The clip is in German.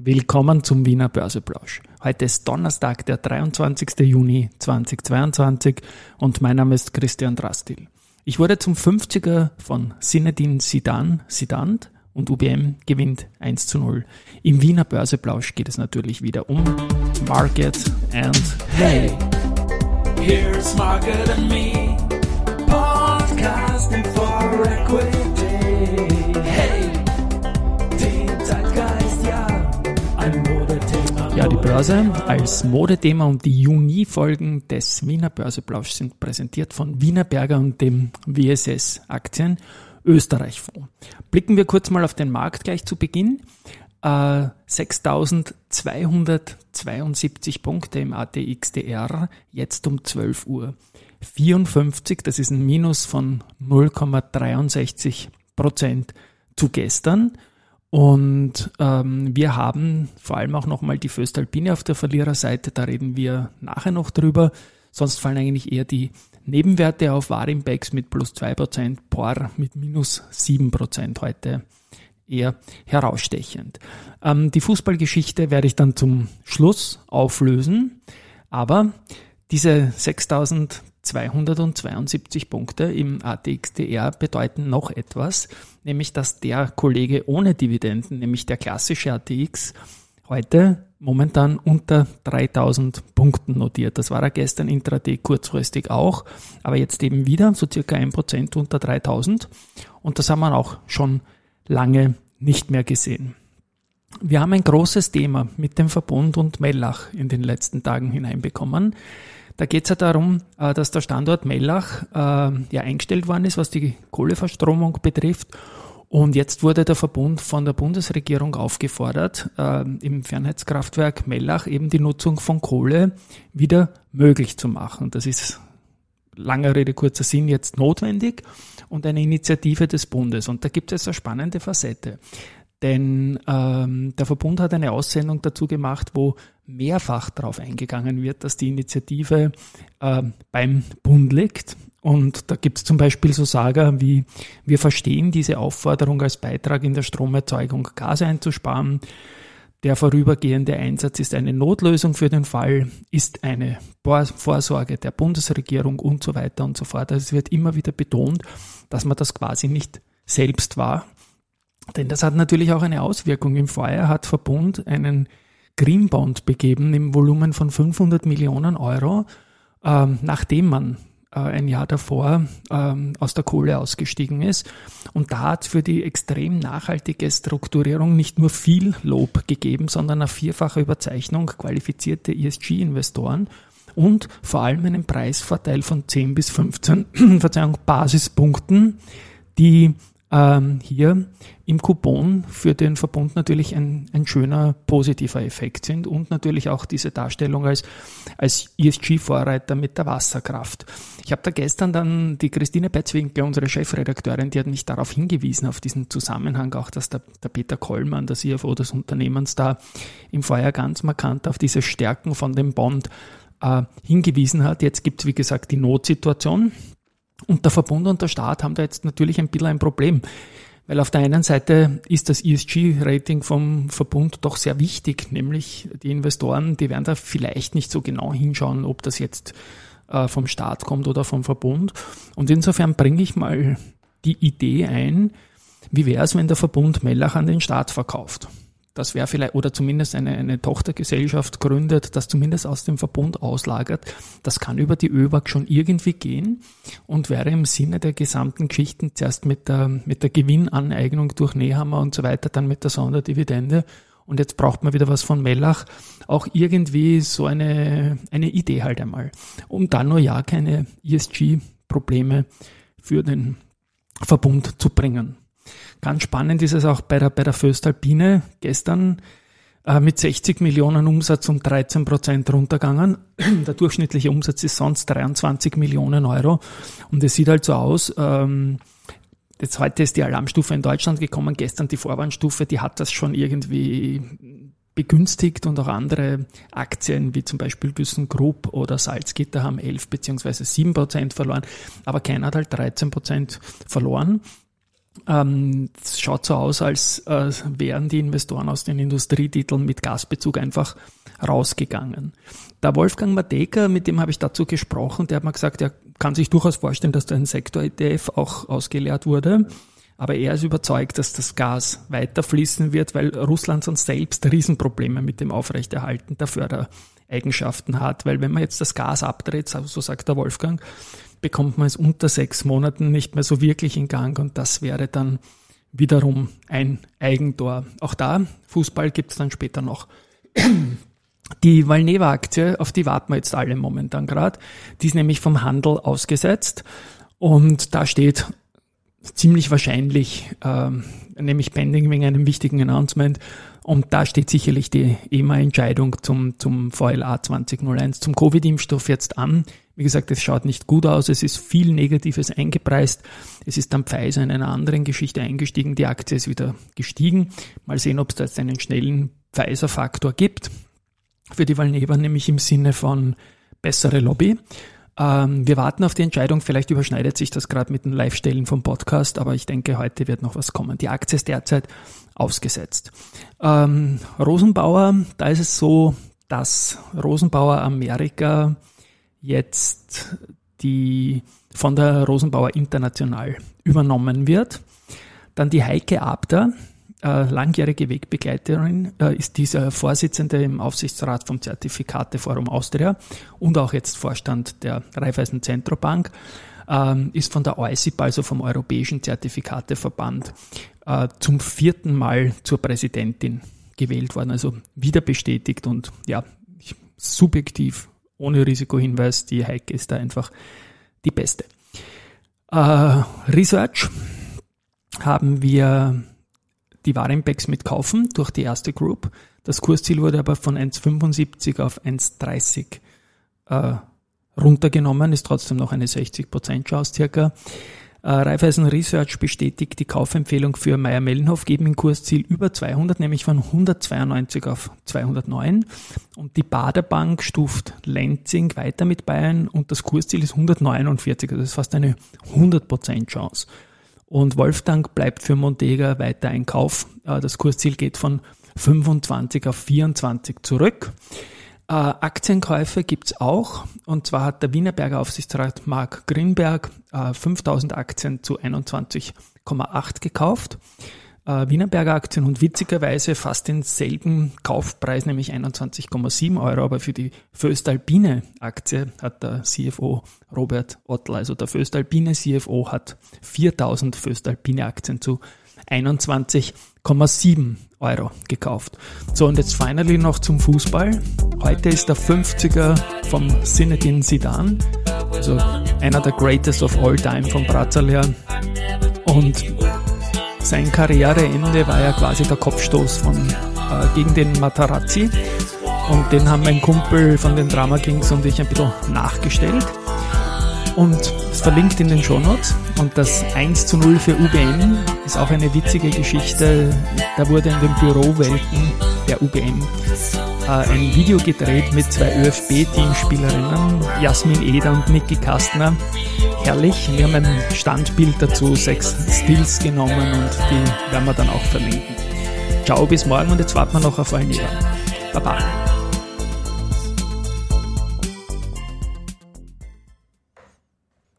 Willkommen zum Wiener Börseplausch. Heute ist Donnerstag, der 23. Juni 2022 und mein Name ist Christian Drastil. Ich wurde zum 50er von Sinedin Sidan, Sidant und UBM gewinnt 1 zu 0. Im Wiener Börseplausch geht es natürlich wieder um Market and Hey. Here's Market and Me, podcasting for Equity. Börse als Modethema und die Juni-Folgen des Wiener Börseplausch sind präsentiert von Wienerberger und dem WSS Aktien Österreich-Fonds. Blicken wir kurz mal auf den Markt gleich zu Beginn. Äh, 6.272 Punkte im ATXDR, jetzt um 12 Uhr. 54, das ist ein Minus von 0,63 Prozent zu gestern. Und ähm, wir haben vor allem auch nochmal die Föstalpine auf der Verliererseite, da reden wir nachher noch drüber. Sonst fallen eigentlich eher die Nebenwerte auf Warimbex mit plus 2%, POR mit minus 7% heute eher herausstechend. Ähm, die Fußballgeschichte werde ich dann zum Schluss auflösen, aber diese 6000 272 Punkte im ATXDR bedeuten noch etwas, nämlich dass der Kollege ohne Dividenden, nämlich der klassische ATX, heute momentan unter 3000 Punkten notiert. Das war er gestern intraday kurzfristig auch, aber jetzt eben wieder so circa 1% unter 3000 und das haben wir auch schon lange nicht mehr gesehen. Wir haben ein großes Thema mit dem Verbund und Mellach in den letzten Tagen hineinbekommen. Da geht es ja darum, äh, dass der Standort Mellach äh, ja eingestellt worden ist, was die Kohleverstromung betrifft. Und jetzt wurde der Verbund von der Bundesregierung aufgefordert, äh, im Fernheitskraftwerk Mellach eben die Nutzung von Kohle wieder möglich zu machen. Das ist langer Rede, kurzer Sinn jetzt notwendig und eine Initiative des Bundes. Und da gibt es eine spannende Facette. Denn ähm, der Verbund hat eine Aussendung dazu gemacht, wo mehrfach darauf eingegangen wird, dass die Initiative äh, beim Bund liegt. Und da gibt es zum Beispiel so Sager wie, wir verstehen diese Aufforderung als Beitrag in der Stromerzeugung Gas einzusparen. Der vorübergehende Einsatz ist eine Notlösung für den Fall, ist eine Vorsorge der Bundesregierung und so weiter und so fort. Also es wird immer wieder betont, dass man das quasi nicht selbst war, denn das hat natürlich auch eine Auswirkung. Im Vorjahr hat Verbund einen Greenbond begeben im Volumen von 500 Millionen Euro, ähm, nachdem man äh, ein Jahr davor ähm, aus der Kohle ausgestiegen ist. Und da hat für die extrem nachhaltige Strukturierung nicht nur viel Lob gegeben, sondern eine vierfache Überzeichnung qualifizierte ESG-Investoren und vor allem einen Preisvorteil von 10 bis 15 Verzeihung, Basispunkten, die ähm, hier im Coupon für den Verbund natürlich ein, ein schöner positiver Effekt sind und natürlich auch diese Darstellung als, als ESG-Vorreiter mit der Wasserkraft. Ich habe da gestern dann die Christine Betzwinkler, unsere Chefredakteurin, die hat mich darauf hingewiesen, auf diesen Zusammenhang auch, dass der, der Peter Kollmann, der CFO des Unternehmens, da im Vorjahr ganz markant auf diese Stärken von dem Bond äh, hingewiesen hat. Jetzt gibt es, wie gesagt, die Notsituation. Und der Verbund und der Staat haben da jetzt natürlich ein bisschen ein Problem. Weil auf der einen Seite ist das ESG-Rating vom Verbund doch sehr wichtig, nämlich die Investoren, die werden da vielleicht nicht so genau hinschauen, ob das jetzt äh, vom Staat kommt oder vom Verbund. Und insofern bringe ich mal die Idee ein, wie wäre es, wenn der Verbund Mellach an den Staat verkauft? Das wäre vielleicht, oder zumindest eine, eine Tochtergesellschaft gründet, das zumindest aus dem Verbund auslagert, das kann über die ÖBAG schon irgendwie gehen und wäre im Sinne der gesamten Geschichten zuerst mit der, mit der Gewinnaneignung durch Nehammer und so weiter, dann mit der Sonderdividende. Und jetzt braucht man wieder was von Mellach, auch irgendwie so eine, eine Idee halt einmal, um dann nur ja keine ESG-Probleme für den Verbund zu bringen. Ganz spannend ist es auch bei der, bei der Föstalpine gestern äh, mit 60 Millionen Umsatz um 13 Prozent runtergegangen. Der durchschnittliche Umsatz ist sonst 23 Millionen Euro. Und es sieht halt so aus, ähm, jetzt heute ist die Alarmstufe in Deutschland gekommen, gestern die Vorwarnstufe, die hat das schon irgendwie begünstigt und auch andere Aktien wie zum Beispiel ThyssenKrupp oder Salzgitter haben 11 beziehungsweise 7 Prozent verloren, aber keiner hat halt 13 Prozent verloren. Ähm, es schaut so aus, als äh, wären die Investoren aus den Industrietiteln mit Gasbezug einfach rausgegangen. Der Wolfgang Mateka, mit dem habe ich dazu gesprochen, der hat mir gesagt, er kann sich durchaus vorstellen, dass da ein Sektor-ETF auch ausgeleert wurde. Aber er ist überzeugt, dass das Gas weiter fließen wird, weil Russland sonst selbst Riesenprobleme mit dem Aufrechterhalten der Fördereigenschaften hat. Weil wenn man jetzt das Gas abdreht, so sagt der Wolfgang, bekommt man es unter sechs Monaten nicht mehr so wirklich in Gang und das wäre dann wiederum ein Eigentor. Auch da, Fußball gibt es dann später noch. Die Valneva-Aktie, auf die warten wir jetzt alle momentan gerade, die ist nämlich vom Handel ausgesetzt und da steht ziemlich wahrscheinlich, ähm, nämlich pending wegen einem wichtigen Announcement und da steht sicherlich die EMA-Entscheidung zum, zum VLA 2001, zum Covid-Impfstoff jetzt an. Wie gesagt, es schaut nicht gut aus, es ist viel Negatives eingepreist. Es ist dann Pfizer in einer anderen Geschichte eingestiegen, die Aktie ist wieder gestiegen. Mal sehen, ob es da jetzt einen schnellen Pfizer-Faktor gibt für die Valneva, nämlich im Sinne von bessere Lobby. Ähm, wir warten auf die Entscheidung. Vielleicht überschneidet sich das gerade mit den Live-Stellen vom Podcast, aber ich denke, heute wird noch was kommen. Die Aktie ist derzeit ausgesetzt. Ähm, Rosenbauer, da ist es so, dass Rosenbauer Amerika jetzt die von der Rosenbauer International übernommen wird. Dann die Heike Abter, äh, langjährige Wegbegleiterin, äh, ist dieser Vorsitzende im Aufsichtsrat vom Zertifikateforum Austria und auch jetzt Vorstand der Raiffeisen Zentrobank, ähm, ist von der EUSIP, also vom Europäischen Zertifikateverband, äh, zum vierten Mal zur Präsidentin gewählt worden, also wieder bestätigt und ja, subjektiv, ohne Risikohinweis, die Heike ist da einfach die beste. Äh, Research haben wir die Warenbacks mitkaufen durch die erste Group. Das Kursziel wurde aber von 1,75 auf 1,30 äh, runtergenommen, ist trotzdem noch eine 60% Chance circa. Äh, Raiffeisen Research bestätigt die Kaufempfehlung für Meyer Mellenhof, geben ein Kursziel über 200, nämlich von 192 auf 209. Und die Baderbank stuft Lenzing weiter mit Bayern und das Kursziel ist 149, also das ist fast eine 100% Chance. Und Wolfgang bleibt für Montega weiter ein Kauf. Äh, das Kursziel geht von 25 auf 24 zurück. Äh, Aktienkäufe gibt's auch. Und zwar hat der Wienerberger Aufsichtsrat Mark Grinberg 5000 Aktien zu 21,8 gekauft äh, Wienerberger Aktien und witzigerweise fast denselben Kaufpreis, nämlich 21,7 Euro. Aber für die Föstalpine Aktie hat der CFO Robert Ottl, also der Föstalpine CFO, hat 4000 Föstalpine Aktien zu 21,7 Euro gekauft. So, und jetzt finally noch zum Fußball. Heute ist der 50er vom Zinedine Zidane, also einer der greatest of all time von Brazzalia. Und sein Karriereende war ja quasi der Kopfstoß von, äh, gegen den Matarazzi. Und den haben mein Kumpel von den Drama Kings und ich ein bisschen nachgestellt. Und es verlinkt in den Shownotes. Und das 1 zu 0 für UBM ist auch eine witzige Geschichte. Da wurde in den Bürowelten der UBM äh, ein Video gedreht mit zwei ÖFB-Teamspielerinnen, Jasmin Eder und Niki Kastner herrlich. Wir haben ein Standbild dazu, sechs Stills genommen und die werden wir dann auch verlinken. Ciao, bis morgen und jetzt warten wir noch auf Alneva. Baba.